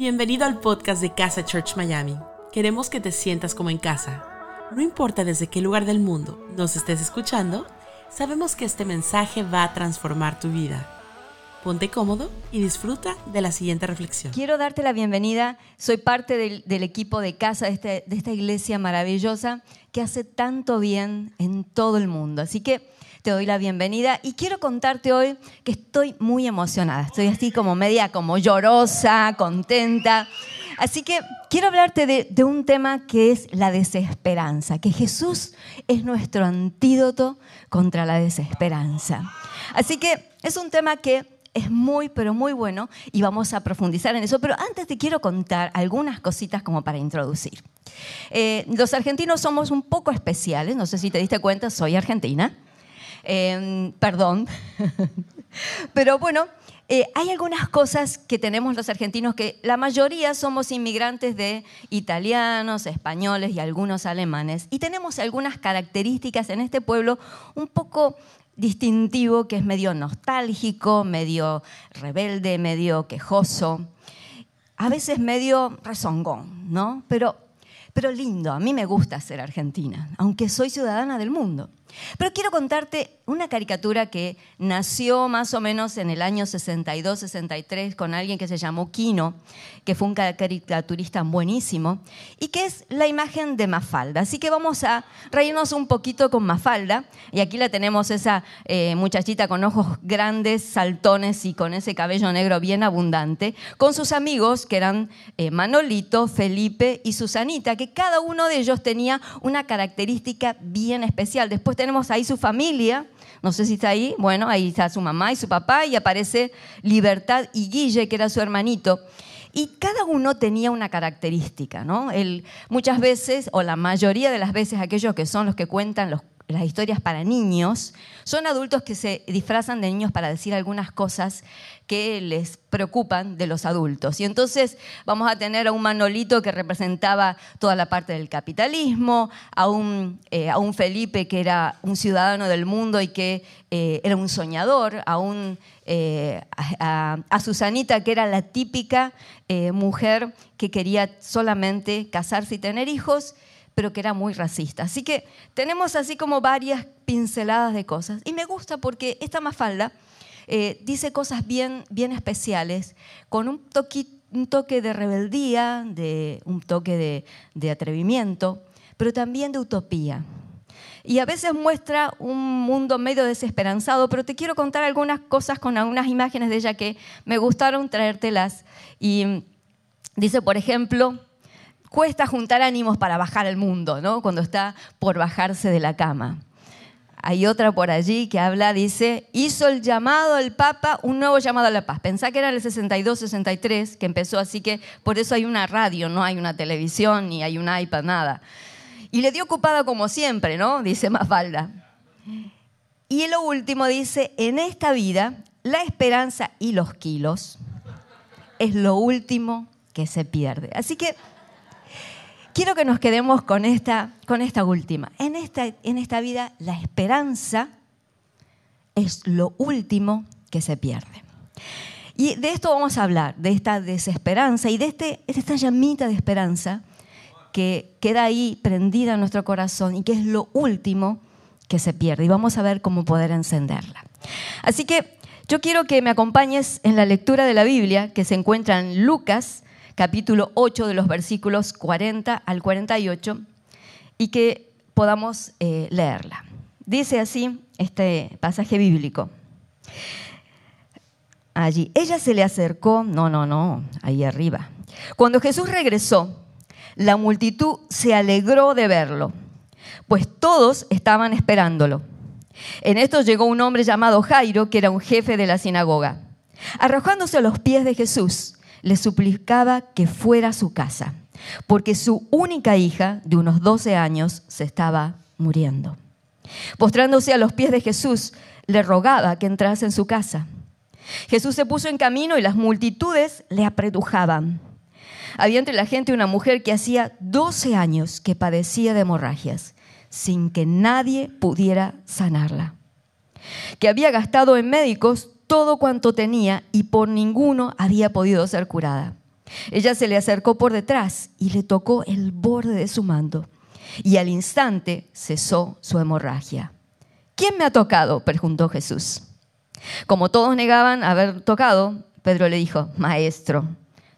Bienvenido al podcast de Casa Church Miami. Queremos que te sientas como en casa. No importa desde qué lugar del mundo nos estés escuchando, sabemos que este mensaje va a transformar tu vida. Ponte cómodo y disfruta de la siguiente reflexión. Quiero darte la bienvenida. Soy parte del, equipo de casa este- de esta iglesia maravillosa que hace tanto bien en todo el mundo. Así que te doy la bienvenida y quiero contarte hoy que estoy muy emocionada. Estoy así como media como llorosa, contenta. Así que quiero hablarte de, un tema que es la desesperanza, que Jesús es nuestro antídoto contra la desesperanza. Así que es un tema que es muy, pero muy bueno y vamos a profundizar en eso. Pero antes te quiero contar algunas cositas como para introducir. Eh, los argentinos somos un poco especiales, no sé si te diste cuenta, soy argentina. Eh, perdón. Pero bueno, eh, hay algunas cosas que tenemos los argentinos que la mayoría somos inmigrantes de italianos, españoles y algunos alemanes. Y tenemos algunas características en este pueblo un poco distintivo, que es medio nostálgico, medio rebelde, medio quejoso, a veces medio rezongón, ¿no? Pero, pero lindo, a mí me gusta ser argentina, aunque soy ciudadana del mundo. Pero quiero contarte una caricatura que nació más o menos en el año 62-63 con alguien que se llamó Quino, que fue un caricaturista buenísimo, y que es la imagen de Mafalda. Así que vamos a reírnos un poquito con Mafalda. Y aquí la tenemos, esa eh, muchachita con ojos grandes, saltones y con ese cabello negro bien abundante, con sus amigos que eran eh, Manolito, Felipe y Susanita, que cada uno de ellos tenía una característica bien especial. Después tenemos ahí su familia, no sé si está ahí, bueno, ahí está su mamá y su papá, y aparece Libertad y Guille, que era su hermanito. Y cada uno tenía una característica, ¿no? El, muchas veces, o la mayoría de las veces, aquellos que son los que cuentan los- las historias para niños, son adultos que se disfrazan de niños para decir algunas cosas que les preocupan de los adultos. Y entonces vamos a tener a un Manolito que representaba toda la parte del capitalismo, a un, eh, a un Felipe que era un ciudadano del mundo y que eh, era un soñador, a, un, eh, a, Susanita que era la típica mujer que quería solamente casarse y tener hijos, pero que era muy racista. Así que tenemos así como varias pinceladas de cosas. Y me gusta porque esta Mafalda eh, dice cosas bien, bien especiales, con un, toque de rebeldía, de, un toque de, de atrevimiento, pero también de utopía. Y a veces muestra un mundo medio desesperanzado, pero te quiero contar algunas cosas con algunas imágenes de ella que me gustaron traértelas. Y dice, por ejemplo, cuesta juntar ánimos para bajar al mundo, ¿no? Cuando está por bajarse de la cama. Hay otra por allí que habla, dice, hizo el llamado al Papa, un nuevo llamado a la paz. Pensá que era el 62-63 que empezó, así que por eso hay una radio, no hay una televisión, ni hay un iPad, nada. Y le dio ocupada como siempre, ¿no? Dice Mafalda. Y lo último dice, en esta vida, la esperanza y los kilos es lo último que se pierde. Así que quiero que nos quedemos con esta, con esta última. En esta, en esta vida, la esperanza es lo último que se pierde. Y de esto vamos a hablar, de esta desesperanza y de, este, de esta llamita de esperanza que queda ahí prendida en nuestro corazón y que es lo último que se pierde. Y vamos a ver cómo poder encenderla. Así que yo quiero que me acompañes en la lectura de la Biblia que se encuentra en Lucas, capítulo 8, de los versículos 40 al 48, y que podamos eh, leerla. Dice así este pasaje bíblico. Allí, ella se le acercó, no, no, no, ahí arriba. Cuando Jesús regresó, la multitud se alegró de verlo, pues todos estaban esperándolo. En esto llegó un hombre llamado Jairo, que era un jefe de la sinagoga. Arrojándose a los pies de Jesús, le suplicaba que fuera a su casa, porque su única hija, de unos 12 años, se estaba muriendo. Postrándose a los pies de Jesús, le rogaba que entrase en su casa. Jesús se puso en camino y las multitudes le apretujaban. Había entre la gente una mujer que hacía 12 años que padecía de hemorragias, sin que nadie pudiera sanarla. Que había gastado en médicos todo cuanto tenía y por ninguno había podido ser curada. Ella se le acercó por detrás y le tocó el borde de su mando. Y al instante cesó su hemorragia. ¿Quién me ha tocado? preguntó Jesús. Como todos negaban haber tocado, Pedro le dijo, Maestro,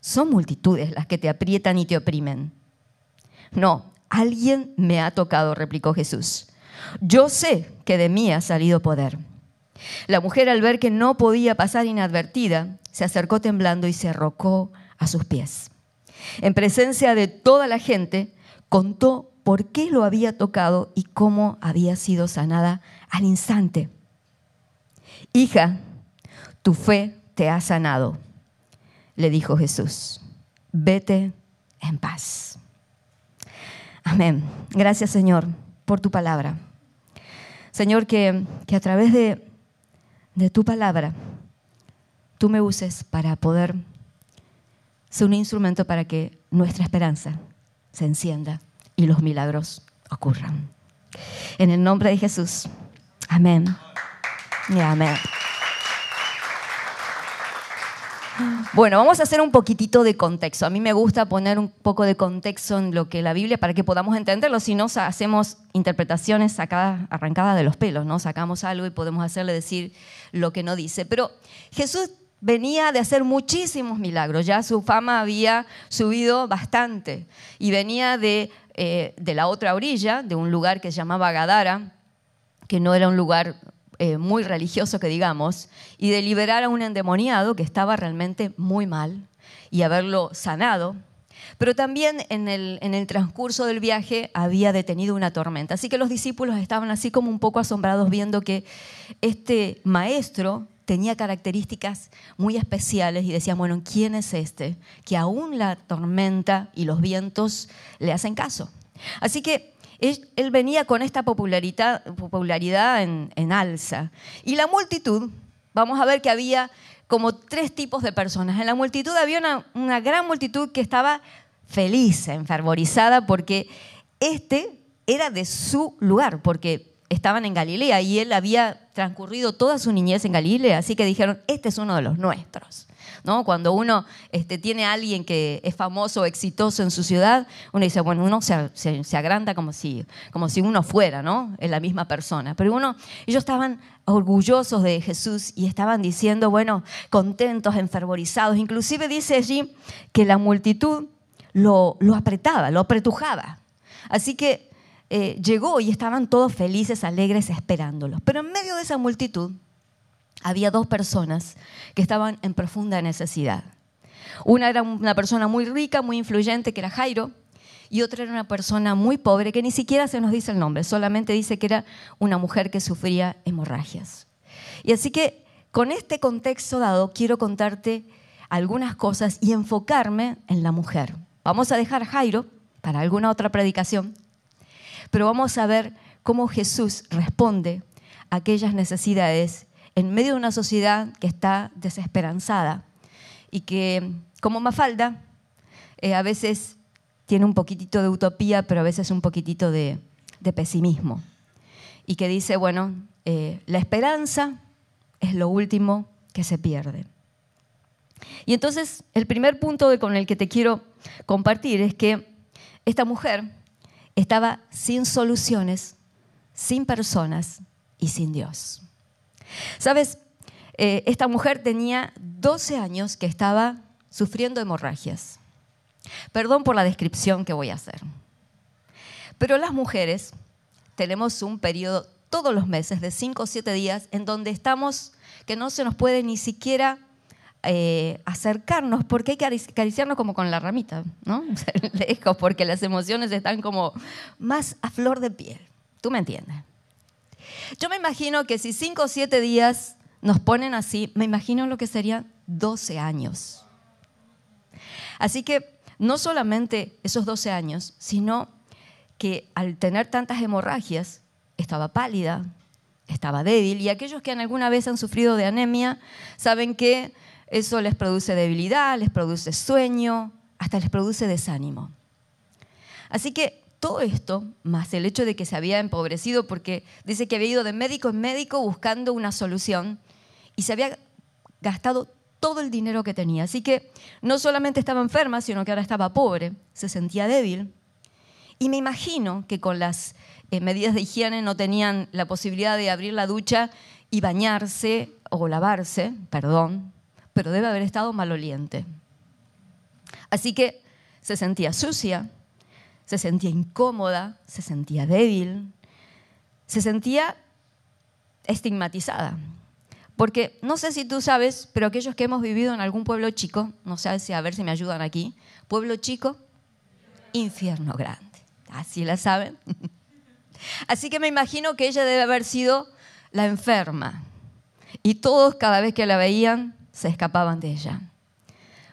son multitudes las que te aprietan y te oprimen. No, alguien me ha tocado, replicó Jesús. Yo sé que de mí ha salido poder. La mujer al ver que no podía pasar inadvertida, se acercó temblando y se arrocó a sus pies. En presencia de toda la gente, contó por qué lo había tocado y cómo había sido sanada al instante. Hija, tu fe te ha sanado, le dijo Jesús. Vete en paz. Amén. Gracias Señor por tu palabra. Señor, que, que a través de, de tu palabra tú me uses para poder ser un instrumento para que nuestra esperanza se encienda y los milagros ocurran. En el nombre de Jesús. Amén. Y amén. Bueno, vamos a hacer un poquitito de contexto. A mí me gusta poner un poco de contexto en lo que la Biblia para que podamos entenderlo. Si no, hacemos interpretaciones sacadas, arrancadas de los pelos, ¿no? Sacamos algo y podemos hacerle decir lo que no dice. Pero Jesús venía de hacer muchísimos milagros, ya su fama había subido bastante y venía de, eh, de la otra orilla, de un lugar que se llamaba Gadara, que no era un lugar eh, muy religioso que digamos, y de liberar a un endemoniado que estaba realmente muy mal y haberlo sanado. Pero también en el, en el transcurso del viaje había detenido una tormenta. Así que los discípulos estaban así como un poco asombrados viendo que este maestro tenía características muy especiales y decían, bueno, ¿quién es este? Que aún la tormenta y los vientos le hacen caso. Así que él, venía con esta popularidad, en, alza. Y la multitud, vamos a ver que había como tres tipos de personas. En la multitud había una, una gran multitud que estaba feliz, enfervorizada, porque este era de su lugar, porque estaban en Galilea y él había transcurrido toda su niñez en Galilea, así que dijeron, este es uno de los nuestros. Cuando uno este, tiene a alguien que es famoso o exitoso en su ciudad, uno dice, bueno, uno se, agranda como si, como si uno fuera, ¿no? Es la misma persona. Pero uno, ellos estaban orgullosos de Jesús y estaban diciendo, bueno, contentos, enfervorizados. Inclusive dice allí que la multitud lo, apretaba, lo apretujaba. Así que eh, llegó y estaban todos felices, alegres, esperándolos. Pero en medio de esa multitud había dos personas que estaban en profunda necesidad. Una era una persona muy rica, muy influyente, que era Jairo, y otra era una persona muy pobre, que ni siquiera se nos dice el nombre, solamente dice que era una mujer que sufría hemorragias. Y así que con este contexto dado, quiero contarte algunas cosas y enfocarme en la mujer. Vamos a dejar Jairo para alguna otra predicación, pero vamos a ver cómo Jesús responde a aquellas necesidades en medio de una sociedad que está desesperanzada y que, como Mafalda, eh, a veces tiene un poquitito de utopía, pero a veces un poquitito de, pesimismo. Y que dice, bueno, eh, la esperanza es lo último que se pierde. Y entonces, el primer punto con el que te quiero compartir es que esta mujer estaba sin soluciones, sin personas y sin Dios. Sabes, eh, esta mujer tenía 12 años que estaba sufriendo hemorragias. Perdón por la descripción que voy a hacer. Pero las mujeres tenemos un periodo todos los meses de 5 o 7 días en donde estamos que no se nos puede ni siquiera eh, acercarnos porque hay que acariciarnos como con la ramita, ¿no? Lejos, porque las emociones están como más a flor de piel. ¿Tú me entiendes? Yo me imagino que si cinco o siete días nos ponen así, me imagino lo que serían 12 años. Así que no solamente esos 12 años, sino que al tener tantas hemorragias, estaba pálida, estaba débil, y aquellos que alguna vez han sufrido de anemia saben que eso les produce debilidad, les produce sueño, hasta les produce desánimo. Así que todo esto, más el hecho de que se había empobrecido, porque dice que había ido de médico en médico buscando una solución y se había gastado todo el dinero que tenía. Así que no solamente estaba enferma, sino que ahora estaba pobre, se sentía débil. Y me imagino que con las eh, medidas de higiene no tenían la posibilidad de abrir la ducha y bañarse o lavarse, perdón, pero debe haber estado maloliente. Así que se sentía sucia, se sentía incómoda, se sentía débil, se sentía estigmatizada. Porque no sé si tú sabes, pero aquellos que hemos vivido en algún pueblo chico, no sé si a ver si me ayudan aquí, pueblo chico, infierno grande. Así la saben. Así que me imagino que ella debe haber sido la enferma. Y todos cada vez que la veían se escapaban de ella.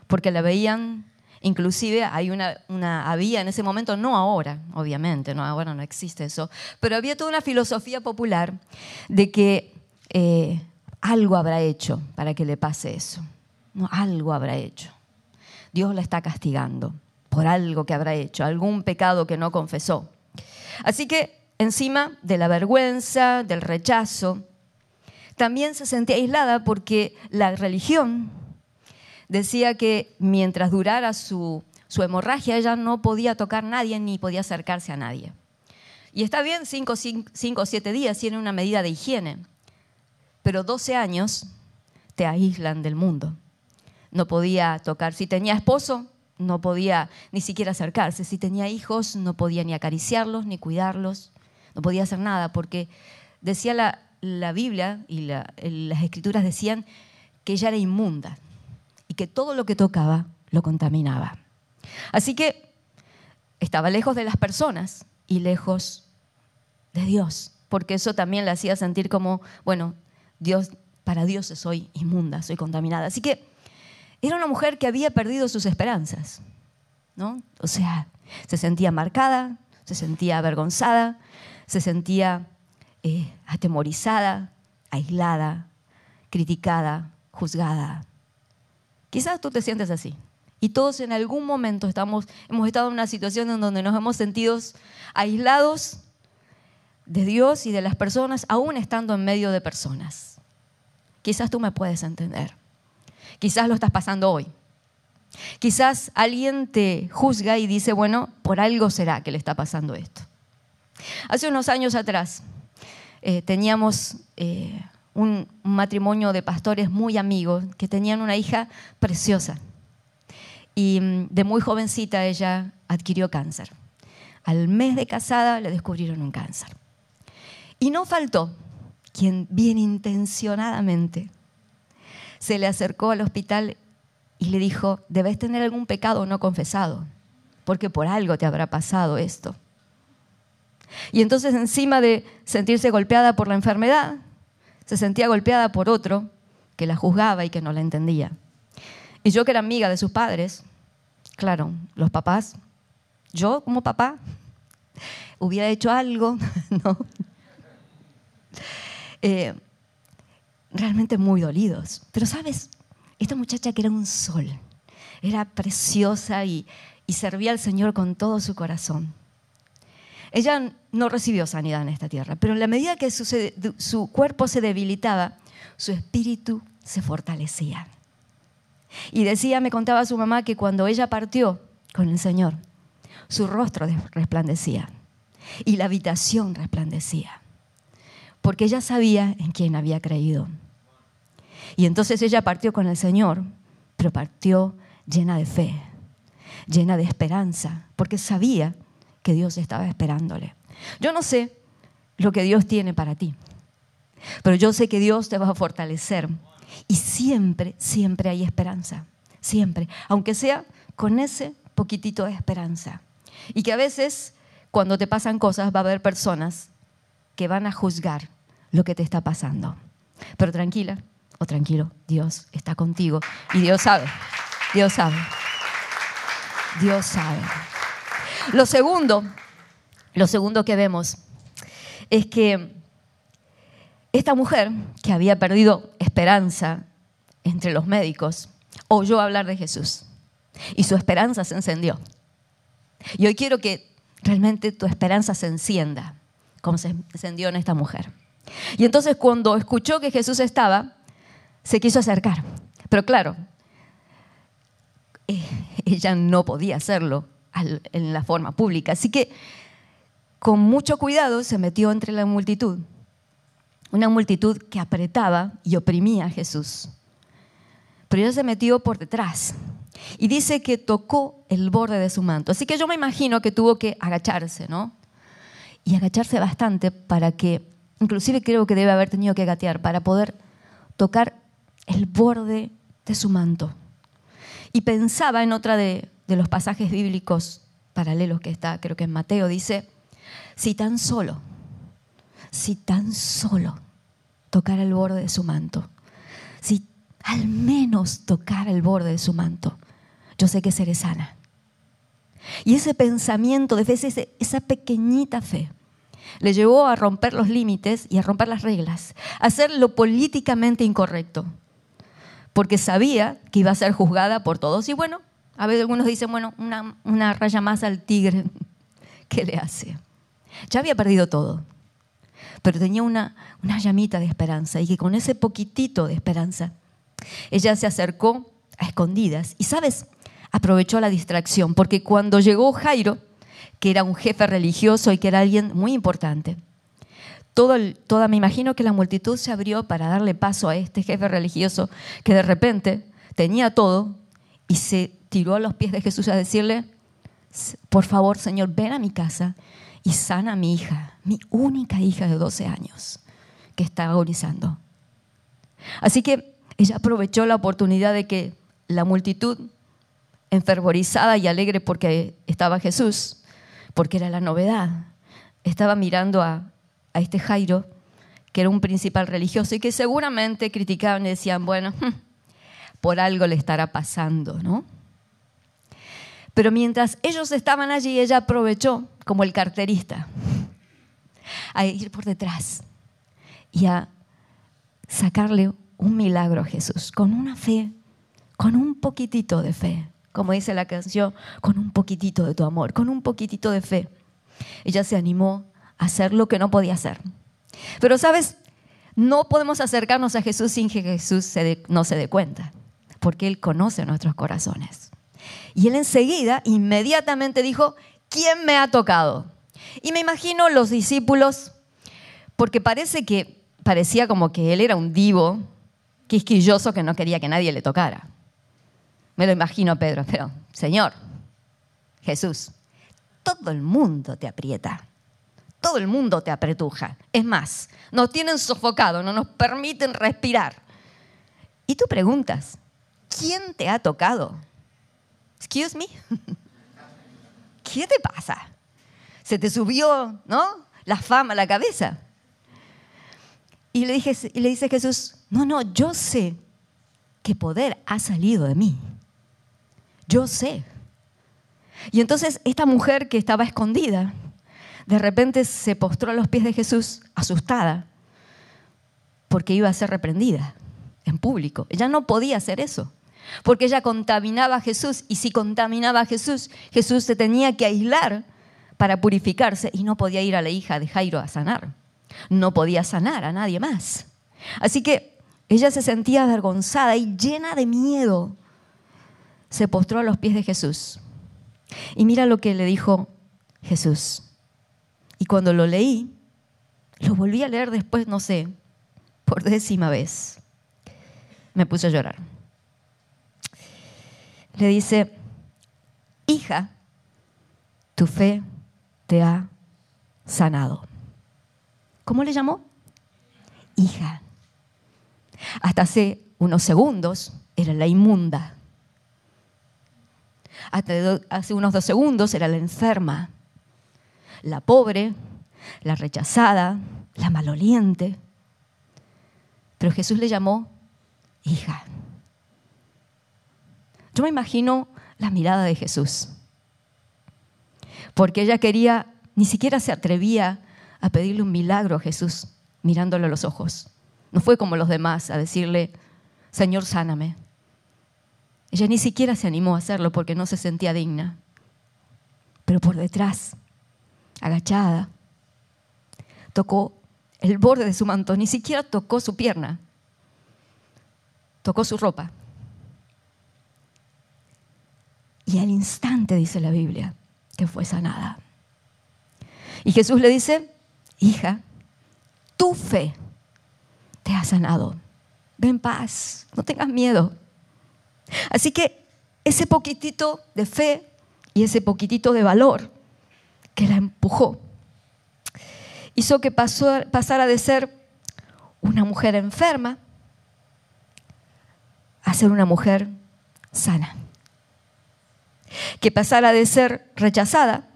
Porque la veían, inclusive había en ese momento, no ahora, obviamente, no ahora no existe eso, pero había toda una filosofía popular de que eh, algo habrá hecho para que le pase eso. No, algo habrá hecho. Dios la está castigando por algo que habrá hecho, algún pecado que no confesó. Así que encima de la vergüenza, del rechazo, también se sentía aislada porque la religión decía que mientras durara su, hemorragia ella no podía tocar a nadie ni podía acercarse a nadie. Y está bien, cinco o siete días tiene una medida de higiene, pero 12 años te aíslan del mundo. No podía tocar. Si tenía esposo, no podía ni siquiera acercarse. Si tenía hijos, no podía ni acariciarlos, ni cuidarlos. No podía hacer nada porque decía la, Biblia y las escrituras decían que ella era inmunda y que todo lo que tocaba lo contaminaba. Así que estaba lejos de las personas y lejos de Dios, porque eso también la hacía sentir como, bueno, Dios, para Dios soy inmunda, soy contaminada. Así que era una mujer que había perdido sus esperanzas, ¿no? O sea, se sentía marcada, se sentía avergonzada, se sentía eh, atemorizada, aislada, criticada, juzgada. Quizás tú te sientes así. Y todos en algún momento estamos, hemos estado en una situación en donde nos hemos sentido aislados de Dios y de las personas, aún estando en medio de personas. Quizás tú me puedes entender. Quizás lo estás pasando hoy. Quizás alguien te juzga y dice, bueno, por algo será que le está pasando esto. Hace unos años atrás eh, teníamos eh, un, matrimonio de pastores muy amigos que tenían una hija preciosa. Y mm, de muy jovencita ella adquirió cáncer. Al mes de casada le descubrieron un cáncer. Y no faltó quien bien intencionadamente se le acercó al hospital y le dijo, debes tener algún pecado no confesado, porque por algo te habrá pasado esto. Y entonces encima de sentirse golpeada por la enfermedad, se sentía golpeada por otro que la juzgaba y que no la entendía. Y yo que era amiga de sus padres, claro, los papás, yo como papá, hubiera hecho algo, ¿no? Eh, realmente muy dolidos. Pero sabes, esta muchacha que era un sol, era preciosa y, servía al Señor con todo su corazón. Ella no recibió sanidad en esta tierra, pero en la medida que su, cuerpo se debilitaba, su espíritu se fortalecía. Y decía, me contaba su mamá, que cuando ella partió con el Señor, su rostro resplandecía y la habitación resplandecía porque ella sabía en quién había creído. Y entonces ella partió con el Señor, pero partió llena de fe, llena de esperanza, porque sabía que Dios estaba esperándole. Yo no sé lo que Dios tiene para ti, pero yo sé que Dios te va a fortalecer y siempre, siempre hay esperanza, siempre, aunque sea con ese poquitito de esperanza. Y que a veces cuando te pasan cosas va a haber personas que van a juzgar lo que te está pasando. Pero tranquila o tranquilo, Dios está contigo y Dios sabe, Dios sabe, Dios sabe. Lo segundo, lo segundo que vemos es que esta mujer que había perdido esperanza entre los médicos oyó hablar de Jesús y su esperanza se encendió. Y hoy quiero que realmente tu esperanza se encienda como se encendió en esta mujer. Y entonces cuando escuchó que Jesús estaba, se quiso acercar Pero claro, eh, ella no podía hacerlo en la forma pública. Así que con mucho cuidado se metió entre la multitud, una multitud que apretaba y oprimía a Jesús. Pero ella se metió por detrás y dice que tocó el borde de su manto. Así que yo me imagino que tuvo que agacharse, ¿no? Y agacharse bastante para que, inclusive creo que debe haber tenido que gatear para poder tocar el borde de su manto. Y pensaba en otra de, de los pasajes bíblicos paralelos que está, creo que en Mateo, dice, si tan solo, si tan solo tocara el borde de su manto, si al menos tocara el borde de su manto, yo sé que seré sana. Y ese pensamiento de esa pequeñita fe, le llevó a romper los límites y a romper las reglas, a hacer lo políticamente incorrecto, porque sabía que iba a ser juzgada por todos. Y bueno, a veces algunos dicen, bueno, una, una raya más al tigre, ¿qué le hace? Ya había perdido todo, pero tenía una, una llamita de esperanza y que con ese poquitito de esperanza, ella se acercó a escondidas. Y sabes, aprovechó la distracción, porque cuando llegó Jairo, que era un jefe religioso y que era alguien muy importante, todo toda, me imagino que la multitud se abrió para darle paso a este jefe religioso que de repente tenía todo y se tiró a los pies de Jesús a decirle, por favor, Señor, ven a mi casa y sana a mi hija, mi única hija de 12 años, que está agonizando. Así que ella aprovechó la oportunidad de que la multitud enfervorizada y alegre porque estaba Jesús, porque era la novedad. Estaba mirando a, a este Jairo, que era un principal religioso y que seguramente criticaban y decían, bueno, por algo le estará pasando, ¿no? Pero mientras ellos estaban allí, ella aprovechó, como el carterista, a ir por detrás y a sacarle un milagro a Jesús, con una fe, con un poquitito de fe como dice la canción, con un poquitito de tu amor, con un poquitito de fe. Ella se animó a hacer lo que no podía hacer. Pero sabes, no podemos acercarnos a Jesús sin que Jesús no se dé cuenta, porque Él conoce nuestros corazones. Y Él enseguida, inmediatamente dijo, ¿quién me ha tocado? Y me imagino los discípulos, porque parece que parecía como que Él era un divo quisquilloso que no quería que nadie le tocara. Me lo imagino, Pedro, pero Señor, Jesús, todo el mundo te aprieta. Todo el mundo te apretuja. Es más, nos tienen sofocado, no nos permiten respirar. Y tú preguntas, ¿quién te ha tocado? Excuse me. ¿Qué te pasa? Se te subió, ¿no? La fama a la cabeza. Y le, dije, y le dice Jesús, no, no, yo sé que poder ha salido de mí yo sé. Y entonces esta mujer que estaba escondida, de repente se postró a los pies de Jesús, asustada, porque iba a ser reprendida en público. Ella no podía hacer eso, porque ella contaminaba a Jesús, y si contaminaba a Jesús, Jesús se tenía que aislar para purificarse y no podía ir a la hija de Jairo a sanar. No podía sanar a nadie más. Así que ella se sentía avergonzada y llena de miedo se postró a los pies de Jesús. Y mira lo que le dijo Jesús. Y cuando lo leí, lo volví a leer después, no sé, por décima vez. Me puse a llorar. Le dice, hija, tu fe te ha sanado. ¿Cómo le llamó? Hija. Hasta hace unos segundos era la inmunda hace unos dos segundos era la enferma, la pobre, la rechazada, la maloliente. Pero Jesús le llamó hija. Yo me imagino la mirada de Jesús, porque ella quería, ni siquiera se atrevía a pedirle un milagro a Jesús mirándole a los ojos. No fue como los demás a decirle, Señor, sáname. Ella ni siquiera se animó a hacerlo porque no se sentía digna. Pero por detrás, agachada, tocó el borde de su manto, ni siquiera tocó su pierna, tocó su ropa y al instante, dice la Biblia, que fue sanada. Y Jesús le dice, hija, tu fe te ha sanado. Ven paz, no tengas miedo. Así que ese poquitito de fe y ese poquitito de valor que la empujó hizo que pasara de ser una mujer enferma a ser una mujer sana. Que pasara de ser rechazada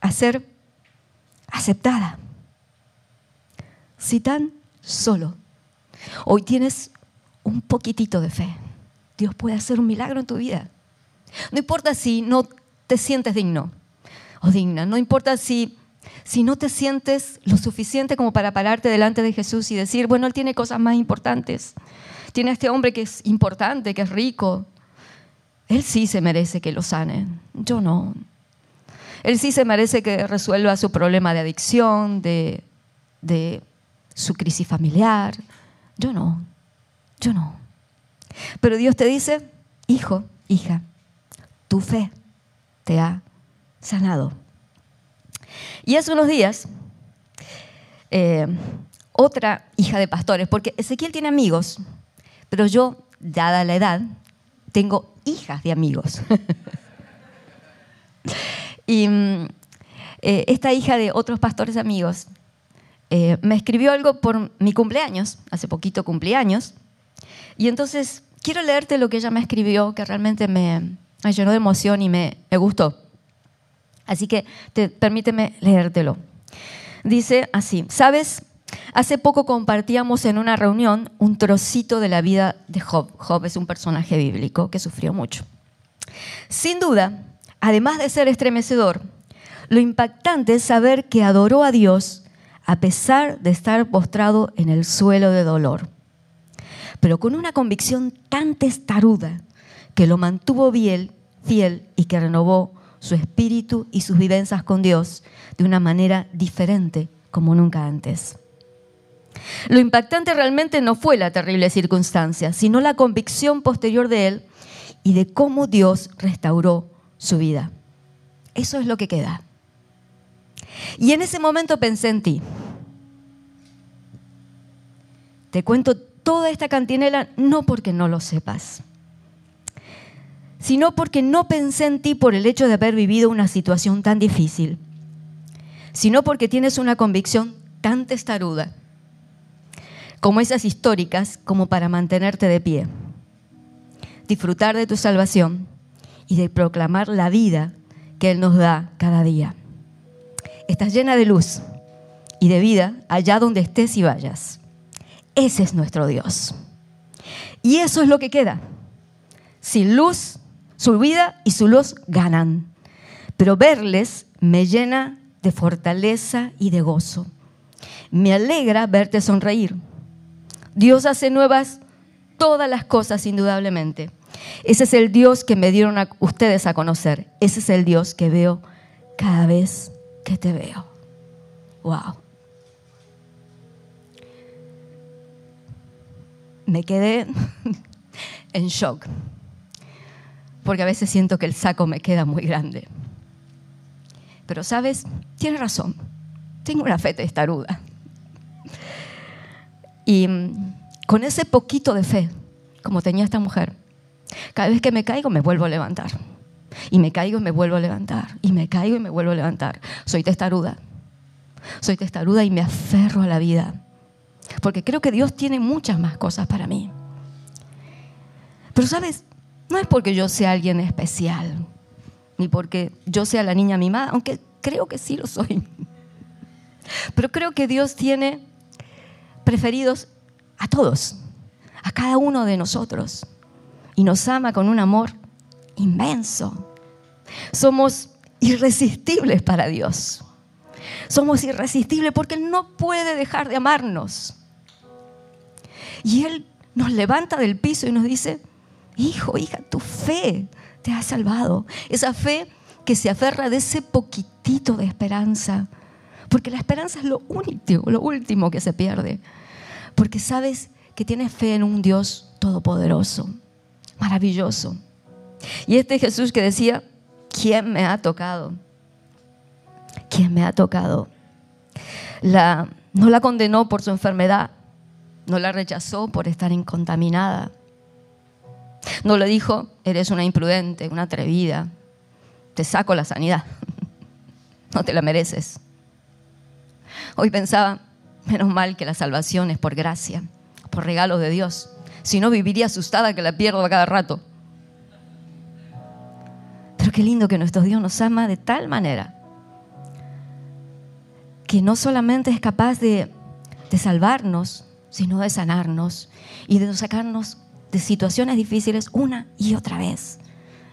a ser aceptada. Si tan solo hoy tienes un poquitito de fe, Dios puede hacer un milagro en tu vida. No importa si no te sientes digno o digna, no importa si, si no te sientes lo suficiente como para pararte delante de Jesús y decir, bueno, Él tiene cosas más importantes. Tiene a este hombre que es importante, que es rico. Él sí se merece que lo sane, yo no. Él sí se merece que resuelva su problema de adicción, de, de su crisis familiar. Yo no, yo no. Pero Dios te dice, hijo, hija, tu fe te ha sanado. Y hace unos días, eh, otra hija de pastores, porque Ezequiel tiene amigos, pero yo, dada la edad, tengo hijas de amigos. Y mm, eh, esta hija de otros pastores amigos eh, me escribió algo por mi cumpleaños, hace poquito cumpleaños, y entonces quiero leerte lo que ella me escribió, que realmente me, llenó de emoción y me, me gustó. Así que te, permíteme leértelo. Dice así, ¿sabes? Hace poco compartíamos en una reunión un trocito de la vida de Job. Job es un personaje bíblico que sufrió mucho. Sin duda, además de ser estremecedor, lo impactante es saber que adoró a Dios a pesar de estar postrado en el suelo de dolor, pero con una convicción tan testaruda que lo mantuvo fiel, fiel y que renovó su espíritu y sus vivencias con Dios de una manera diferente como nunca antes. Lo impactante realmente no fue la terrible circunstancia, sino la convicción posterior de él y de cómo Dios restauró su vida. Eso es lo que queda. Y en ese momento pensé en ti. Te cuento toda esta cantinela no porque no lo sepas, sino porque no pensé en ti por el hecho de haber vivido una situación tan difícil, sino porque tienes una convicción tan testaruda como esas históricas como para mantenerte de pie, disfrutar de tu salvación y de proclamar la vida que Él nos da cada día. Estás llena de luz y de vida allá donde estés y vayas. Ese es nuestro Dios. Y eso es lo que queda. Sin luz, su vida y su luz ganan. Pero verles me llena de fortaleza y de gozo. Me alegra verte sonreír. Dios hace nuevas todas las cosas indudablemente. Ese es el Dios que me dieron a ustedes a conocer. Ese es el Dios que veo cada vez que te veo. Wow. Me quedé en shock, porque a veces siento que el saco me queda muy grande. Pero sabes, tienes razón, tengo una fe testaruda. Y mm, con ese poquito de fe, como tenía esta mujer, cada vez que me caigo me vuelvo a levantar. Y me caigo y me vuelvo a levantar. Y me caigo y me vuelvo a levantar. Soy testaruda. Soy testaruda y me aferro a la vida. Porque creo que Dios tiene muchas más cosas para mí. Pero sabes, no es porque yo sea alguien especial, ni porque yo sea la niña mimada, aunque creo que sí lo soy. Pero creo que Dios tiene preferidos a todos, a cada uno de nosotros y nos ama con un amor inmenso. Somos irresistibles para Dios. Somos irresistibles porque Él no puede dejar de amarnos. Y Él nos levanta del piso y nos dice, hijo, hija, tu fe te ha salvado. Esa fe que se aferra de ese poquitito de esperanza. Porque la esperanza es lo único, lo último que se pierde. Porque sabes que tienes fe en un Dios todopoderoso maravilloso, Y este Jesús que decía, ¿quién me ha tocado? ¿Quién me ha tocado? No la condenó por su enfermedad, no la rechazó por estar incontaminada. No le dijo, eres una imprudente, una atrevida, te saco la sanidad, no te la mereces. Hoy pensaba, menos mal que la salvación es por gracia, por regalo de Dios. Si no, viviría asustada que la pierdo a cada rato. Pero qué lindo que nuestro Dios nos ama de tal manera que no solamente es capaz de, de salvarnos, sino de sanarnos y de sacarnos de situaciones difíciles una y otra vez,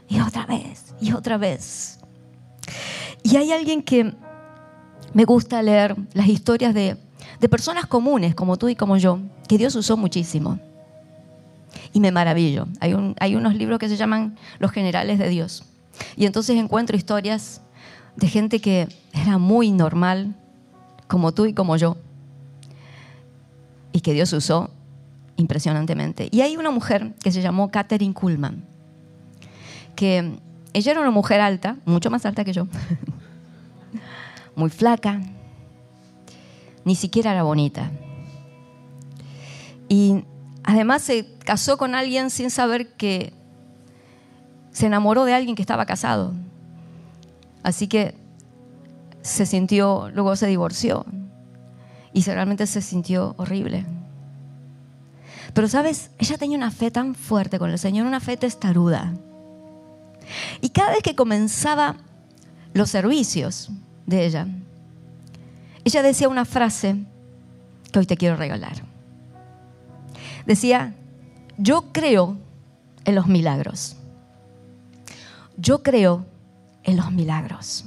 y otra vez, y otra vez. Y hay alguien que me gusta leer las historias de, de personas comunes como tú y como yo, que Dios usó muchísimo. Y me maravillo. Hay, hay unos libros que se llaman Los Generales de Dios. Y entonces encuentro historias de gente que era muy normal, como tú y como yo, y que Dios usó impresionantemente. Y hay una mujer que se llamó Catherine Kuhlman, que ella era una mujer alta, mucho más alta que yo, muy flaca, ni siquiera era bonita. Y además se casó con alguien sin saber que se enamoró de alguien que estaba casado. Así que se sintió, luego se divorció y realmente se sintió horrible. Pero sabes, ella tenía una fe tan fuerte con el Señor, una fe testaruda. Y cada vez que comenzaba los servicios de ella, ella decía una frase que hoy te quiero regalar. Decía, yo creo en los milagros. Yo creo en los milagros.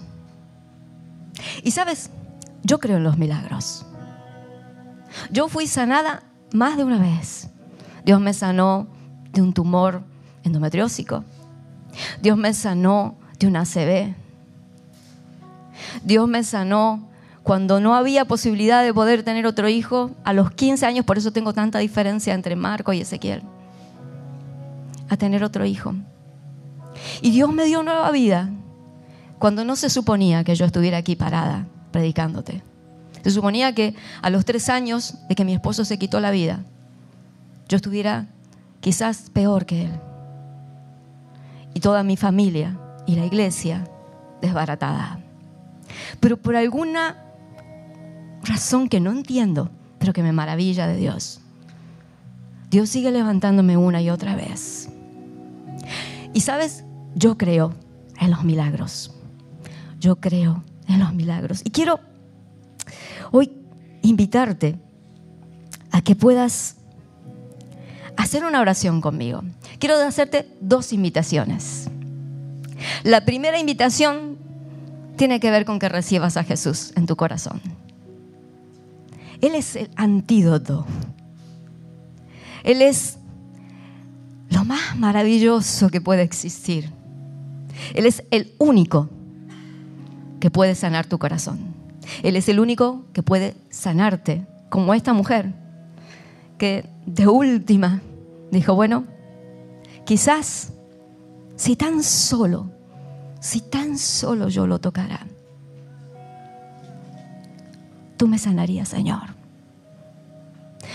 Y sabes, yo creo en los milagros. Yo fui sanada más de una vez. Dios me sanó de un tumor endometriósico. Dios me sanó de una ACV. Dios me sanó cuando no había posibilidad de poder tener otro hijo a los 15 años, por eso tengo tanta diferencia entre Marco y Ezequiel, a tener otro hijo. Y Dios me dio nueva vida cuando no se suponía que yo estuviera aquí parada predicándote. Se suponía que a los tres años de que mi esposo se quitó la vida, yo estuviera quizás peor que él. Y toda mi familia y la iglesia desbaratada. Pero por alguna razón que no entiendo, pero que me maravilla de Dios, Dios sigue levantándome una y otra vez. Y sabes, yo creo en los milagros. Yo creo en los milagros. Y quiero hoy invitarte a que puedas hacer una oración conmigo. Quiero hacerte dos invitaciones. La primera invitación tiene que ver con que recibas a Jesús en tu corazón. Él es el antídoto. Él es lo más maravilloso que puede existir. Él es el único que puede sanar tu corazón. Él es el único que puede sanarte, como esta mujer, que de última dijo, bueno, quizás si tan solo, si tan solo yo lo tocara, tú me sanarías, Señor.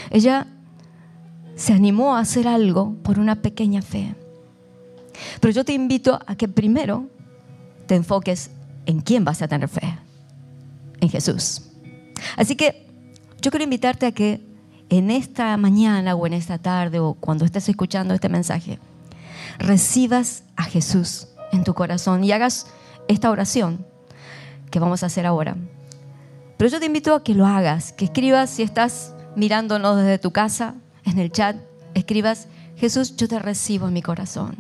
Ella se animó a hacer algo por una pequeña fe. Pero yo te invito a que primero te enfoques en quién vas a tener fe en Jesús. Así que yo quiero invitarte a que en esta mañana o en esta tarde o cuando estés escuchando este mensaje, recibas a Jesús en tu corazón y hagas esta oración que vamos a hacer ahora. Pero yo te invito a que lo hagas, que escribas si estás mirándonos desde tu casa, en el chat, escribas, Jesús, yo te recibo en mi corazón.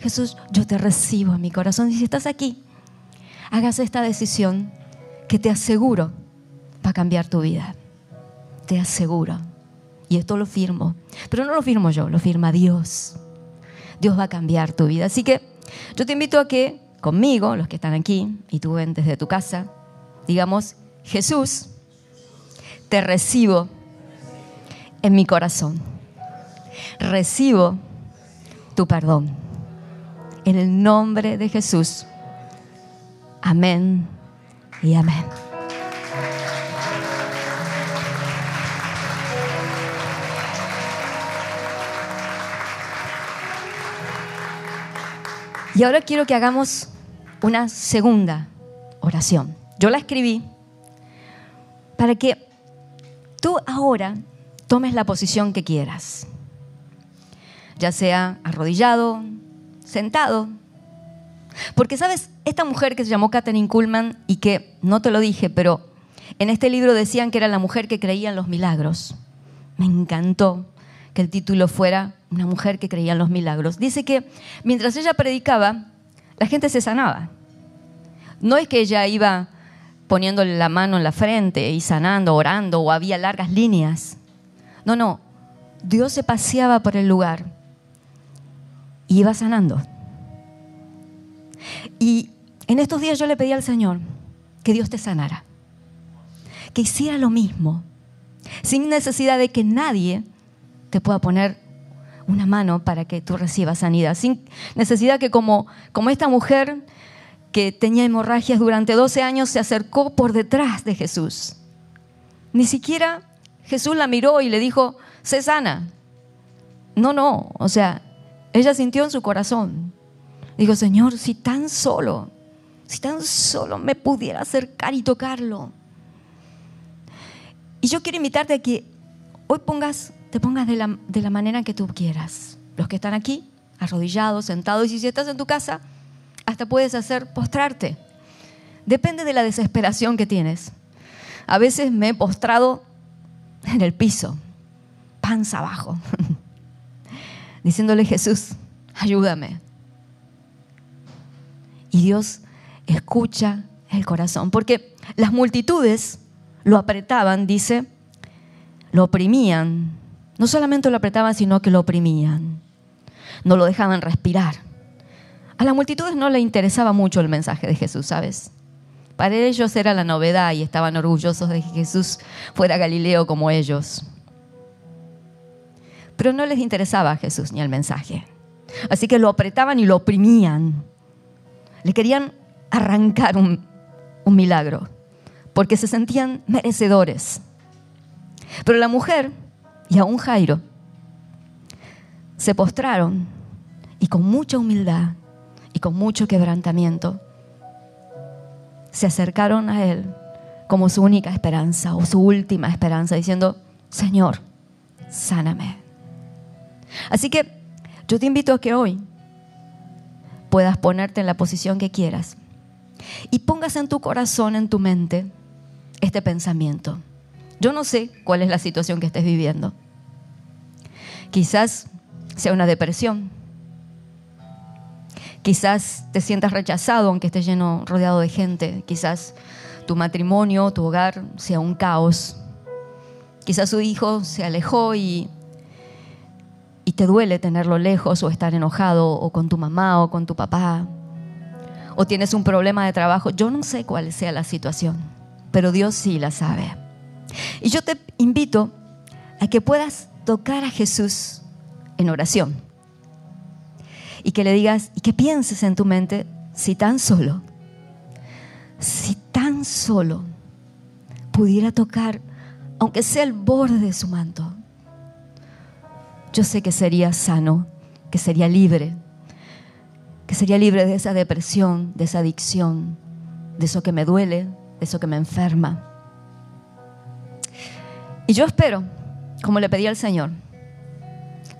Jesús, yo te recibo en mi corazón. Y si estás aquí, hagas esta decisión que te aseguro va a cambiar tu vida. Te aseguro. Y esto lo firmo. Pero no lo firmo yo, lo firma Dios. Dios va a cambiar tu vida. Así que yo te invito a que conmigo, los que están aquí, y tú desde tu casa, digamos, Jesús, te recibo en mi corazón. Recibo tu perdón. en el nombre de Jesús. Amén y amén. Y ahora quiero que hagamos una segunda oración. Yo la escribí para que tú ahora tomes la posición que quieras, ya sea arrodillado, sentado. Porque sabes, esta mujer que se llamó Katherine Kuhlman y que no te lo dije, pero en este libro decían que era la mujer que creía en los milagros. Me encantó que el título fuera Una mujer que creía en los milagros. Dice que mientras ella predicaba, la gente se sanaba. No es que ella iba poniéndole la mano en la frente y sanando, orando, o había largas líneas. No, no. Dios se paseaba por el lugar y iba sanando. Y en estos días yo le pedí al Señor que Dios te sanara, que hiciera lo mismo, sin necesidad de que nadie te pueda poner una mano para que tú recibas sanidad, sin necesidad que como, como esta mujer que tenía hemorragias durante 12 años se acercó por detrás de Jesús. Ni siquiera Jesús la miró y le dijo, sé sana. No, no, o sea, ella sintió en su corazón. Dijo, Señor, si tan solo, si tan solo me pudiera acercar y tocarlo. Y yo quiero invitarte a que hoy pongas, te pongas de la, de la manera que tú quieras. Los que están aquí, arrodillados, sentados, y si estás en tu casa, hasta puedes hacer postrarte. Depende de la desesperación que tienes. A veces me he postrado en el piso, panza abajo, diciéndole Jesús, ayúdame. Y Dios escucha el corazón, porque las multitudes lo apretaban, dice, lo oprimían. No solamente lo apretaban, sino que lo oprimían. No lo dejaban respirar. A las multitudes no le interesaba mucho el mensaje de Jesús, ¿sabes? Para ellos era la novedad y estaban orgullosos de que Jesús fuera Galileo como ellos. Pero no les interesaba a Jesús ni el mensaje. Así que lo apretaban y lo oprimían. Le querían arrancar un, un milagro porque se sentían merecedores. Pero la mujer y aún Jairo se postraron y con mucha humildad y con mucho quebrantamiento se acercaron a Él como su única esperanza o su última esperanza, diciendo, Señor, sáname. Así que yo te invito a que hoy puedas ponerte en la posición que quieras y pongas en tu corazón, en tu mente, este pensamiento. Yo no sé cuál es la situación que estés viviendo. Quizás sea una depresión, Quizás te sientas rechazado aunque estés lleno, rodeado de gente. Quizás tu matrimonio, tu hogar sea un caos. Quizás su hijo se alejó y, y te duele tenerlo lejos o estar enojado o con tu mamá o con tu papá. O tienes un problema de trabajo. Yo no sé cuál sea la situación, pero Dios sí la sabe. Y yo te invito a que puedas tocar a Jesús en oración y que le digas y que pienses en tu mente si tan solo, si tan solo pudiera tocar, aunque sea el borde de su manto, yo sé que sería sano, que sería libre, que sería libre de esa depresión, de esa adicción, de eso que me duele, de eso que me enferma. Y yo espero, como le pedí al Señor,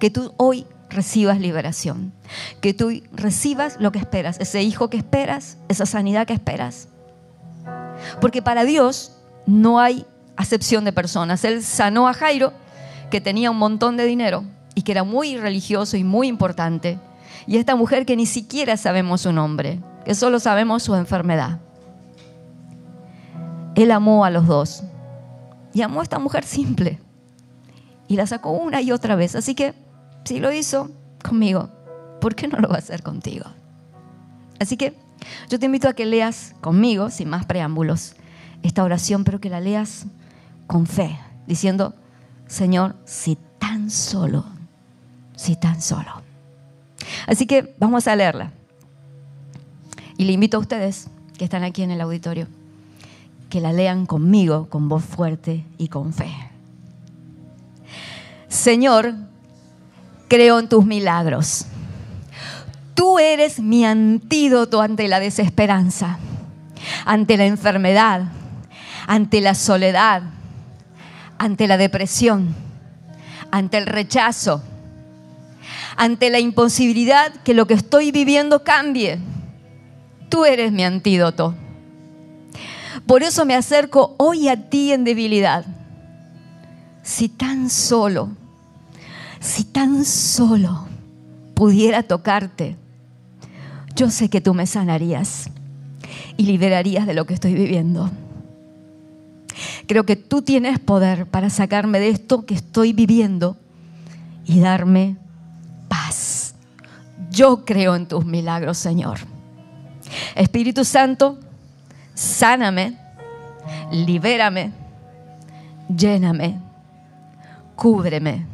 que tú hoy recibas liberación, que tú recibas lo que esperas, ese hijo que esperas, esa sanidad que esperas. Porque para Dios no hay acepción de personas. Él sanó a Jairo, que tenía un montón de dinero y que era muy religioso y muy importante. Y esta mujer que ni siquiera sabemos su nombre, que solo sabemos su enfermedad. Él amó a los dos. Y amó a esta mujer simple. Y la sacó una y otra vez. Así que si lo hizo conmigo, ¿por qué no lo va a hacer contigo? Así que yo te invito a que leas conmigo, sin más preámbulos, esta oración, pero que la leas con fe, diciendo, Señor, si tan solo, si tan solo. Así que vamos a leerla. Y le invito a ustedes que están aquí en el auditorio que la lean conmigo, con voz fuerte y con fe. Señor, creo en tus milagros. Tú eres mi antídoto ante la desesperanza, ante la enfermedad, ante la soledad, ante la depresión, ante el rechazo, ante la imposibilidad que lo que estoy viviendo cambie. Tú eres mi antídoto. Por eso me acerco hoy a ti en debilidad. Si tan solo, si tan solo pudiera tocarte, yo sé que tú me sanarías y liberarías de lo que estoy viviendo. Creo que tú tienes poder para sacarme de esto que estoy viviendo y darme paz. Yo creo en tus milagros, Señor. Espíritu Santo, sáname, libérame, lléname, cúbreme.